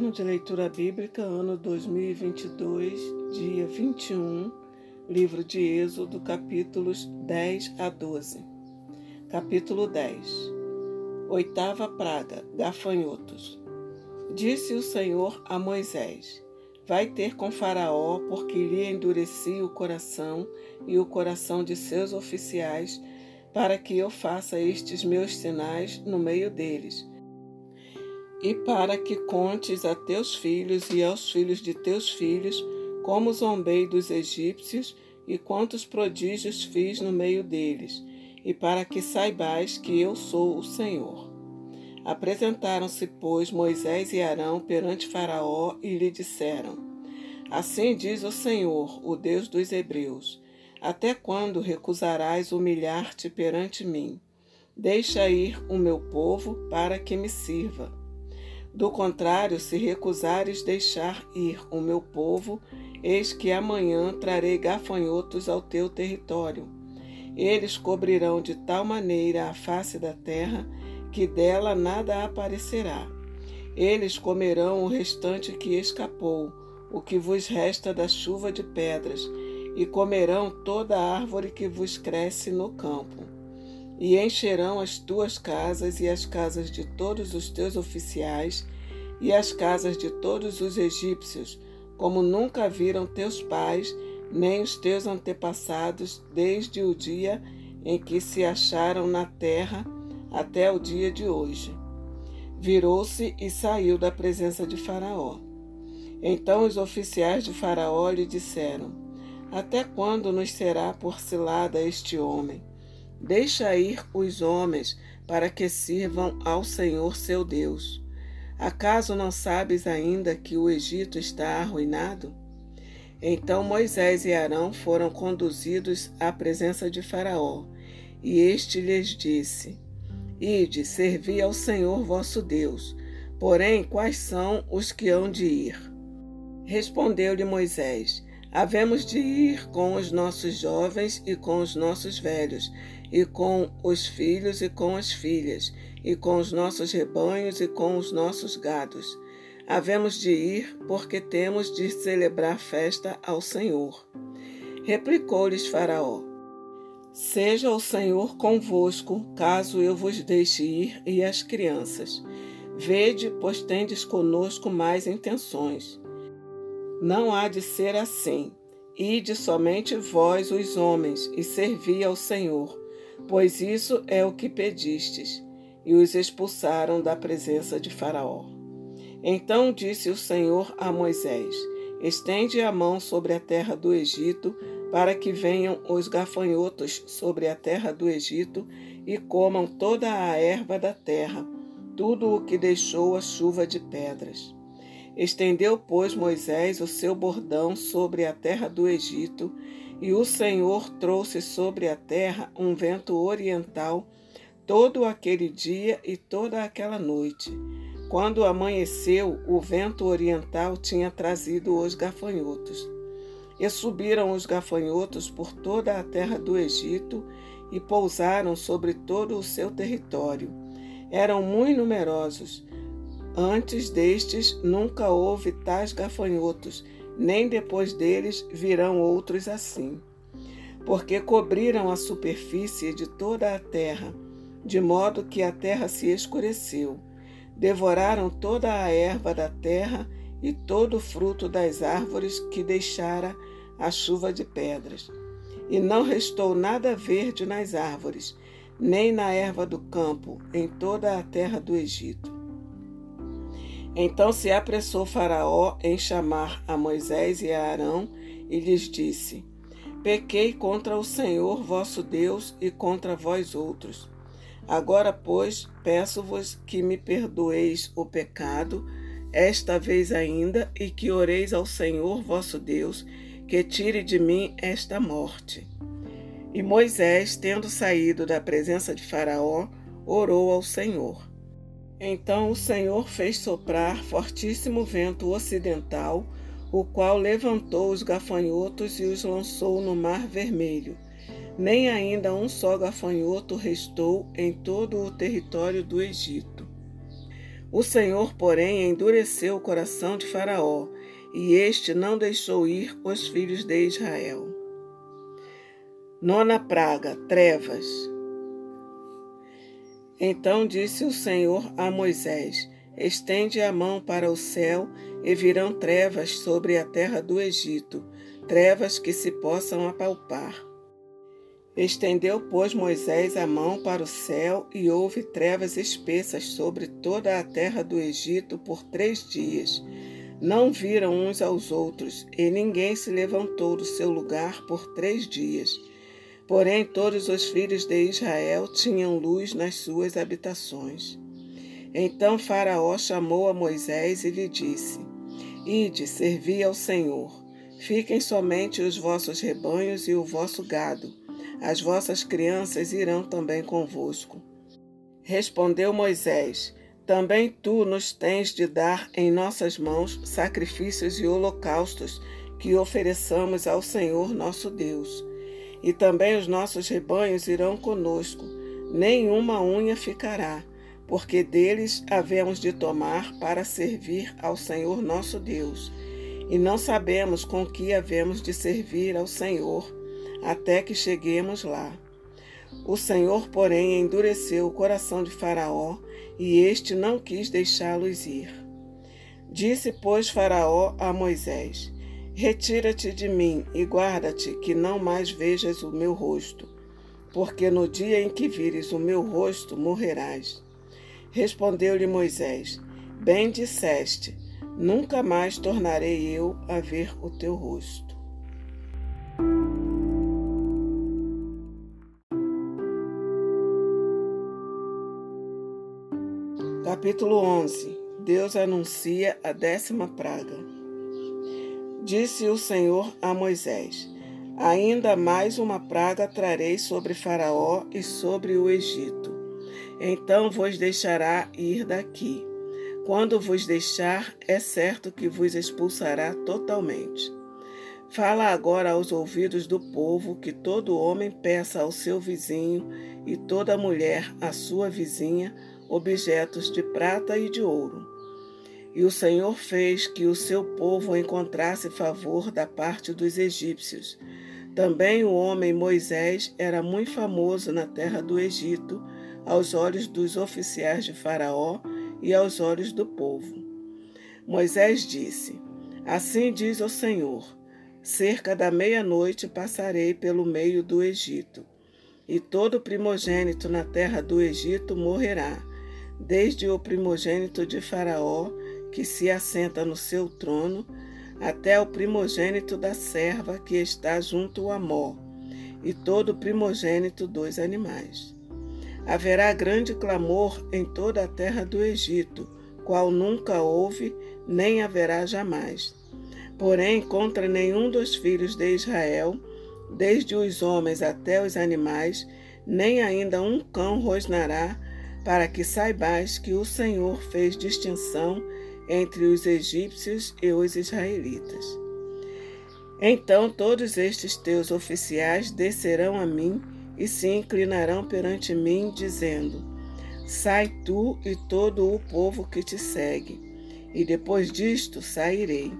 Plano de leitura bíblica, ano 2022, dia 21, livro de Êxodo, capítulos 10 a 12. Capítulo 10 Oitava praga, gafanhotos. Disse o Senhor a Moisés: Vai ter com Faraó, porque lhe endureci o coração e o coração de seus oficiais, para que eu faça estes meus sinais no meio deles e para que contes a teus filhos e aos filhos de teus filhos como zombei dos egípcios e quantos prodígios fiz no meio deles, e para que saibais que eu sou o Senhor. Apresentaram-se, pois, Moisés e Arão perante Faraó e lhe disseram: Assim diz o Senhor, o Deus dos Hebreus: Até quando recusarás humilhar-te perante mim? Deixa ir o meu povo para que me sirva. Do contrário, se recusares deixar ir o meu povo, eis que amanhã trarei gafanhotos ao teu território. Eles cobrirão de tal maneira a face da terra que dela nada aparecerá. Eles comerão o restante que escapou, o que vos resta da chuva de pedras, e comerão toda a árvore que vos cresce no campo e encherão as tuas casas e as casas de todos os teus oficiais e as casas de todos os egípcios, como nunca viram teus pais nem os teus antepassados desde o dia em que se acharam na terra até o dia de hoje. Virou-se e saiu da presença de Faraó. Então os oficiais de Faraó lhe disseram: Até quando nos será por cilada este homem? Deixa ir os homens para que sirvam ao Senhor seu Deus. Acaso não sabes ainda que o Egito está arruinado? Então Moisés e Arão foram conduzidos à presença de Faraó, e este lhes disse: Ide, servi ao Senhor vosso Deus. Porém, quais são os que hão de ir? Respondeu-lhe Moisés: Havemos de ir com os nossos jovens e com os nossos velhos, e com os filhos e com as filhas, e com os nossos rebanhos e com os nossos gados. Havemos de ir, porque temos de celebrar festa ao Senhor. Replicou-lhes Faraó: Seja o Senhor convosco, caso eu vos deixe ir, e as crianças. Vede, pois tendes conosco mais intenções. Não há de ser assim. Ide somente vós, os homens, e servi ao Senhor, pois isso é o que pedistes. E os expulsaram da presença de Faraó. Então disse o Senhor a Moisés: Estende a mão sobre a terra do Egito, para que venham os gafanhotos sobre a terra do Egito e comam toda a erva da terra, tudo o que deixou a chuva de pedras. Estendeu, pois, Moisés o seu bordão sobre a terra do Egito, e o Senhor trouxe sobre a terra um vento oriental todo aquele dia e toda aquela noite. Quando amanheceu, o vento oriental tinha trazido os gafanhotos. E subiram os gafanhotos por toda a terra do Egito e pousaram sobre todo o seu território. Eram muito numerosos, Antes destes nunca houve tais gafanhotos, nem depois deles virão outros assim. Porque cobriram a superfície de toda a terra, de modo que a terra se escureceu. Devoraram toda a erva da terra e todo o fruto das árvores que deixara a chuva de pedras. E não restou nada verde nas árvores, nem na erva do campo, em toda a terra do Egito. Então se apressou Faraó em chamar a Moisés e a Arão e lhes disse: Pequei contra o Senhor vosso Deus e contra vós outros. Agora, pois, peço-vos que me perdoeis o pecado, esta vez ainda, e que oreis ao Senhor vosso Deus, que tire de mim esta morte. E Moisés, tendo saído da presença de Faraó, orou ao Senhor. Então o Senhor fez soprar fortíssimo vento ocidental, o qual levantou os gafanhotos e os lançou no Mar Vermelho. Nem ainda um só gafanhoto restou em todo o território do Egito. O Senhor, porém, endureceu o coração de Faraó, e este não deixou ir os filhos de Israel. Nona praga: trevas. Então disse o Senhor a Moisés: Estende a mão para o céu, e virão trevas sobre a terra do Egito, trevas que se possam apalpar. Estendeu, pois, Moisés a mão para o céu, e houve trevas espessas sobre toda a terra do Egito por três dias. Não viram uns aos outros, e ninguém se levantou do seu lugar por três dias. Porém, todos os filhos de Israel tinham luz nas suas habitações. Então Faraó chamou a Moisés e lhe disse: Ide, servi ao Senhor. Fiquem somente os vossos rebanhos e o vosso gado as vossas crianças irão também convosco. Respondeu Moisés: Também tu nos tens de dar em nossas mãos sacrifícios e holocaustos que ofereçamos ao Senhor nosso Deus. E também os nossos rebanhos irão conosco, nenhuma unha ficará, porque deles havemos de tomar para servir ao Senhor nosso Deus. E não sabemos com que havemos de servir ao Senhor até que cheguemos lá. O Senhor, porém, endureceu o coração de Faraó e este não quis deixá-los ir. Disse, pois, Faraó a Moisés: Retira-te de mim e guarda-te, que não mais vejas o meu rosto, porque no dia em que vires o meu rosto morrerás. Respondeu-lhe Moisés: Bem disseste, nunca mais tornarei eu a ver o teu rosto. Capítulo 11 Deus anuncia a décima praga. Disse o Senhor a Moisés: Ainda mais uma praga trarei sobre Faraó e sobre o Egito. Então vos deixará ir daqui. Quando vos deixar, é certo que vos expulsará totalmente. Fala agora aos ouvidos do povo que todo homem peça ao seu vizinho e toda mulher à sua vizinha objetos de prata e de ouro. E o Senhor fez que o seu povo encontrasse favor da parte dos egípcios. Também o homem Moisés era muito famoso na terra do Egito, aos olhos dos oficiais de Faraó e aos olhos do povo. Moisés disse: Assim diz o Senhor: Cerca da meia-noite passarei pelo meio do Egito, e todo primogênito na terra do Egito morrerá desde o primogênito de Faraó, que se assenta no seu trono, até o primogênito da serva que está junto a Mó, e todo o primogênito dos animais. Haverá grande clamor em toda a terra do Egito, qual nunca houve, nem haverá jamais. Porém, contra nenhum dos filhos de Israel, desde os homens até os animais, nem ainda um cão rosnará para que saibais que o Senhor fez distinção entre os egípcios e os israelitas. Então todos estes teus oficiais descerão a mim e se inclinarão perante mim, dizendo: Sai tu e todo o povo que te segue, e depois disto sairei.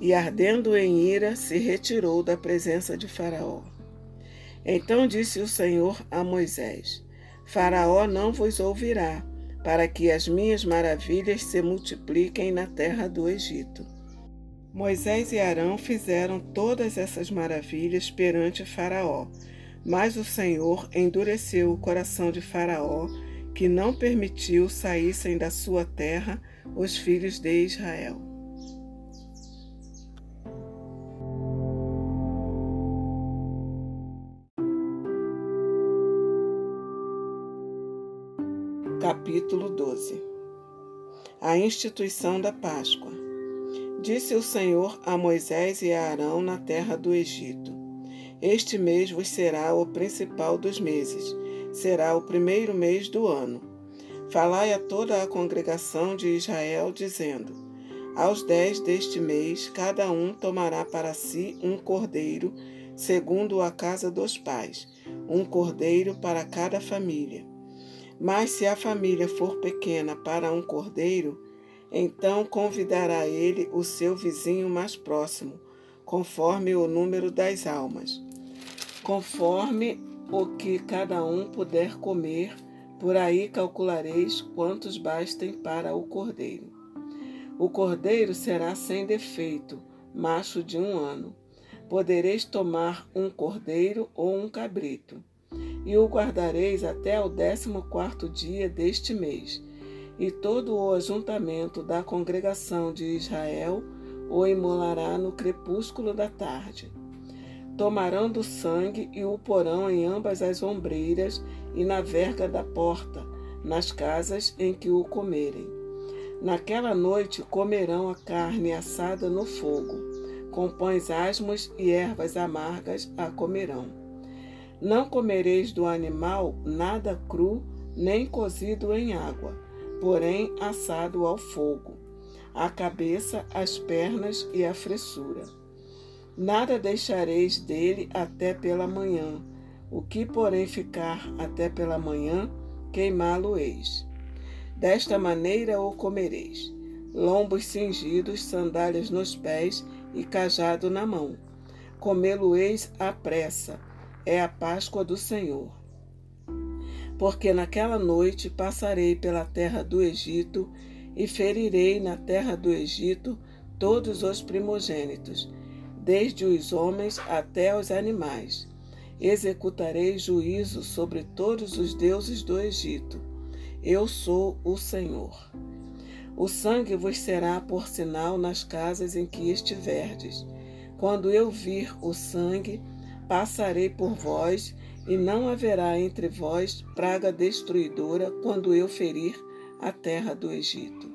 E ardendo em ira, se retirou da presença de Faraó. Então disse o Senhor a Moisés: Faraó não vos ouvirá, para que as minhas maravilhas se multipliquem na terra do Egito. Moisés e Arão fizeram todas essas maravilhas perante Faraó, mas o Senhor endureceu o coração de Faraó, que não permitiu saíssem da sua terra os filhos de Israel. Capítulo 12 A instituição da Páscoa. Disse o Senhor a Moisés e a Arão na terra do Egito: Este mês vos será o principal dos meses, será o primeiro mês do ano. Falai a toda a congregação de Israel, dizendo: Aos dez deste mês, cada um tomará para si um cordeiro, segundo a casa dos pais, um cordeiro para cada família Mas se a família for pequena para um cordeiro, então convidará ele o seu vizinho mais próximo, conforme o número das almas, conforme o que cada um puder comer, por aí calculareis quantos bastem para o cordeiro. O cordeiro será sem defeito, macho de um ano. Podereis tomar um cordeiro ou um cabrito, e o guardareis até o décimo quarto dia deste mês e todo o ajuntamento da congregação de Israel o imolará no crepúsculo da tarde. Tomarão do sangue e o porão em ambas as ombreiras e na verga da porta, nas casas em que o comerem. Naquela noite comerão a carne assada no fogo, com pães asmos e ervas amargas a comerão. Não comereis do animal nada cru, nem cozido em água porém assado ao fogo, a cabeça, as pernas e a fressura. Nada deixareis dele até pela manhã, o que, porém, ficar até pela manhã, queimá-lo-eis. Desta maneira o comereis: lombos cingidos, sandálias nos pés e cajado na mão. Comê-lo-eis à pressa, é a Páscoa do Senhor porque naquela noite passarei pela terra do Egito e ferirei na terra do Egito todos os primogênitos, desde os homens até os animais. Executarei juízo sobre todos os deuses do Egito. Eu sou o Senhor. O sangue vos será por sinal nas casas em que estiverdes. Quando eu vir o sangue, passarei por vós e não haverá entre vós praga destruidora quando eu ferir a terra do Egito.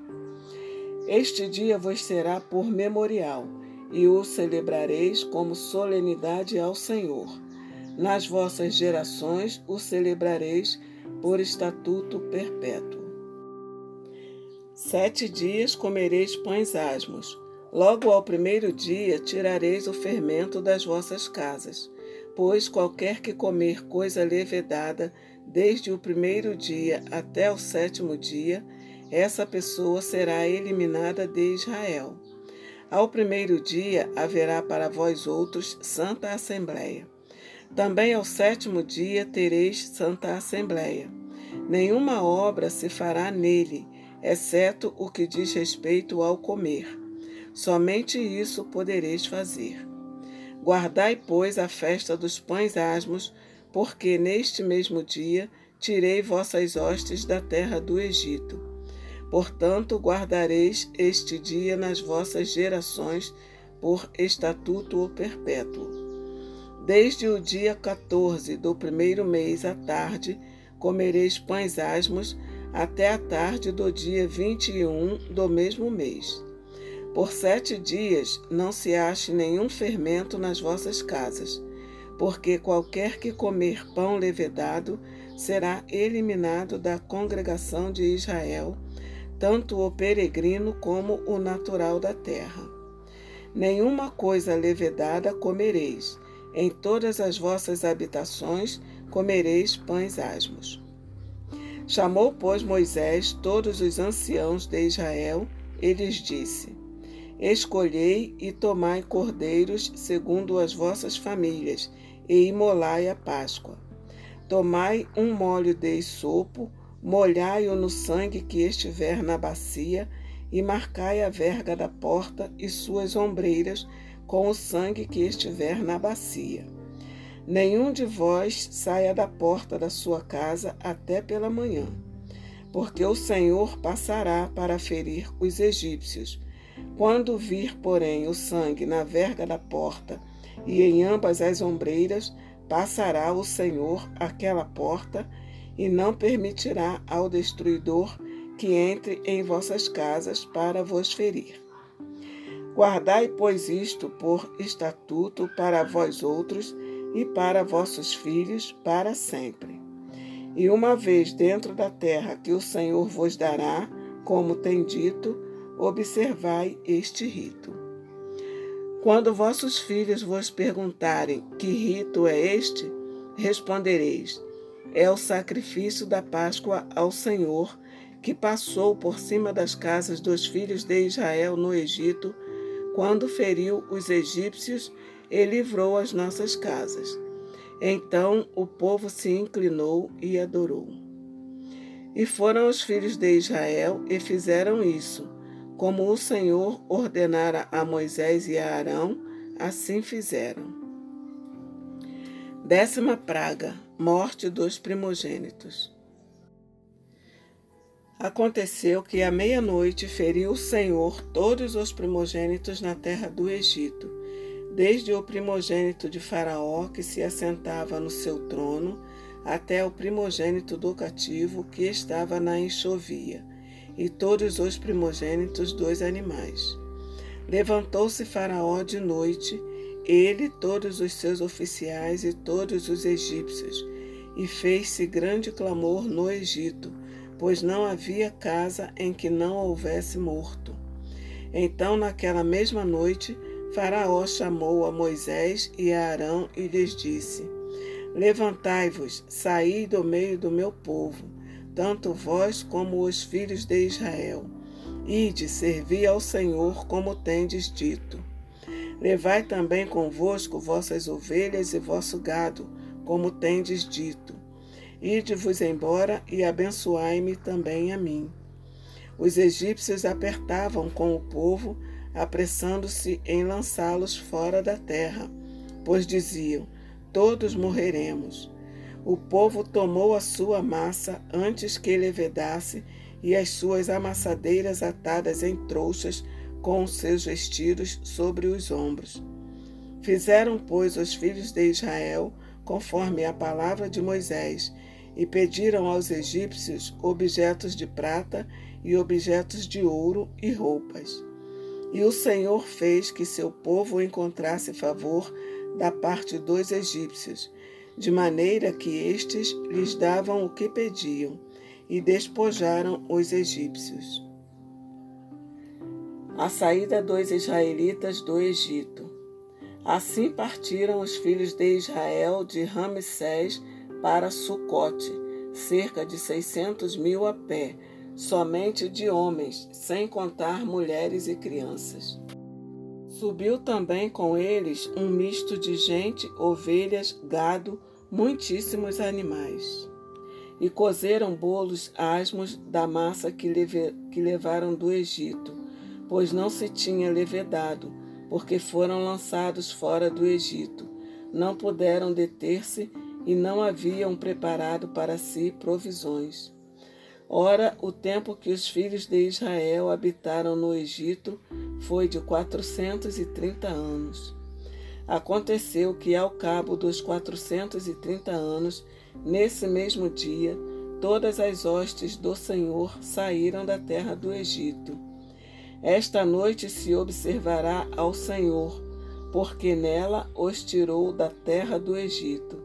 Este dia vos será por memorial, e o celebrareis como solenidade ao Senhor. Nas vossas gerações o celebrareis por estatuto perpétuo. Sete dias comereis pães asmos. Logo ao primeiro dia tirareis o fermento das vossas casas Pois qualquer que comer coisa levedada, desde o primeiro dia até o sétimo dia, essa pessoa será eliminada de Israel. Ao primeiro dia haverá para vós outros santa assembleia. Também ao sétimo dia tereis santa assembleia. Nenhuma obra se fará nele, exceto o que diz respeito ao comer. Somente isso podereis fazer. Guardai, pois, a festa dos pães asmos, porque neste mesmo dia tirei vossas hostes da terra do Egito. Portanto, guardareis este dia nas vossas gerações por estatuto perpétuo. Desde o dia 14 do primeiro mês à tarde, comereis pães asmos até a tarde do dia 21 do mesmo mês. Por sete dias não se ache nenhum fermento nas vossas casas, porque qualquer que comer pão levedado será eliminado da congregação de Israel, tanto o peregrino como o natural da terra. Nenhuma coisa levedada comereis, em todas as vossas habitações comereis pães asmos. Chamou, pois, Moisés todos os anciãos de Israel e lhes disse: Escolhei e tomai cordeiros segundo as vossas famílias, e imolai a Páscoa. Tomai um molho de sopo, molhai-o no sangue que estiver na bacia, e marcai a verga da porta e suas ombreiras com o sangue que estiver na bacia. Nenhum de vós saia da porta da sua casa até pela manhã, porque o Senhor passará para ferir os egípcios quando vir, porém, o sangue na verga da porta e em ambas as ombreiras, passará o Senhor aquela porta e não permitirá ao destruidor que entre em vossas casas para vos ferir. Guardai, pois, isto por estatuto para vós outros e para vossos filhos para sempre. E uma vez dentro da terra que o Senhor vos dará, como tem dito, observai este rito. Quando vossos filhos vos perguntarem que rito é este, respondereis: é o sacrifício da Páscoa ao Senhor, que passou por cima das casas dos filhos de Israel no Egito, quando feriu os egípcios e livrou as nossas casas. Então o povo se inclinou e adorou. E foram os filhos de Israel e fizeram isso, como o Senhor ordenara a Moisés e a Arão, assim fizeram. Décima praga: morte dos primogênitos. Aconteceu que à meia-noite feriu o Senhor todos os primogênitos na terra do Egito, desde o primogênito de Faraó que se assentava no seu trono, até o primogênito do cativo que estava na enxovia, e todos os primogênitos dos animais. Levantou-se Faraó de noite, ele, todos os seus oficiais e todos os egípcios, e fez-se grande clamor no Egito pois não havia casa em que não houvesse morto. Então, naquela mesma noite, Faraó chamou a Moisés e a Arão e lhes disse: Levantai-vos, saí do meio do meu povo, tanto vós como os filhos de Israel. Ide, servi ao Senhor como tendes dito. Levai também convosco vossas ovelhas e vosso gado, como tendes dito Ide-vos embora e abençoai-me também a mim. Os egípcios apertavam com o povo, apressando-se em lançá-los fora da terra, pois diziam: Todos morreremos. O povo tomou a sua massa antes que levedasse e as suas amassadeiras atadas em trouxas com os seus vestidos sobre os ombros. Fizeram, pois, os filhos de Israel conforme a palavra de Moisés e pediram aos egípcios objetos de prata e objetos de ouro e roupas. E o Senhor fez que seu povo encontrasse favor da parte dos egípcios, de maneira que estes lhes davam o que pediam, e despojaram os egípcios. A saída dos israelitas do Egito. Assim partiram os filhos de Israel de Ramsés para Sucote, cerca de seiscentos mil a pé, somente de homens, sem contar mulheres e crianças. Subiu também com eles um misto de gente, ovelhas, gado, muitíssimos animais. E cozeram bolos asmos da massa que, leve, que levaram do Egito, pois não se tinha levedado, porque foram lançados fora do Egito. Não puderam deter-se e não haviam preparado para si provisões. Ora, o tempo que os filhos de Israel habitaram no Egito foi de quatrocentos e trinta anos. Aconteceu que, ao cabo dos quatrocentos e trinta anos, nesse mesmo dia, todas as hostes do Senhor saíram da terra do Egito. Esta noite se observará ao Senhor, porque nela os tirou da terra do Egito.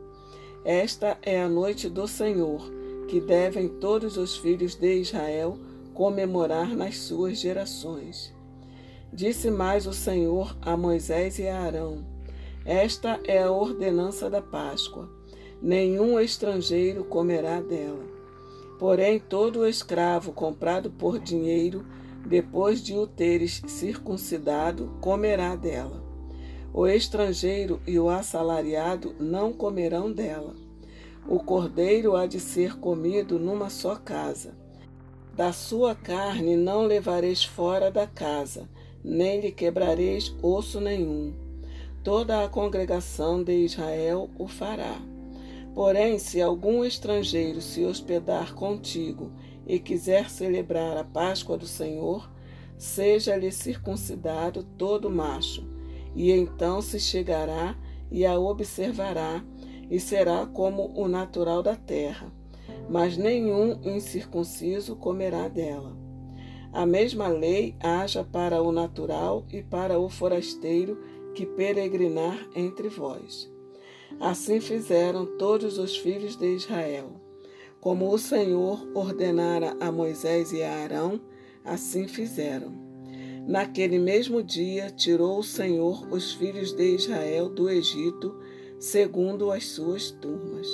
Esta é a noite do Senhor, que devem todos os filhos de Israel comemorar nas suas gerações. Disse mais o Senhor a Moisés e a Arão: Esta é a ordenança da Páscoa. Nenhum estrangeiro comerá dela. Porém, todo escravo comprado por dinheiro, depois de o teres circuncidado, comerá dela. O estrangeiro e o assalariado não comerão dela. O cordeiro há de ser comido numa só casa. Da sua carne não levareis fora da casa, nem lhe quebrareis osso nenhum. Toda a congregação de Israel o fará. Porém, se algum estrangeiro se hospedar contigo e quiser celebrar a Páscoa do Senhor, seja-lhe circuncidado todo macho e então se chegará e a observará, e será como o natural da terra, mas nenhum incircunciso comerá dela. A mesma lei haja para o natural e para o forasteiro que peregrinar entre vós. Assim fizeram todos os filhos de Israel. Como o Senhor ordenara a Moisés e a Arão, assim fizeram. Naquele mesmo dia tirou o Senhor os filhos de Israel do Egito, segundo as suas turmas.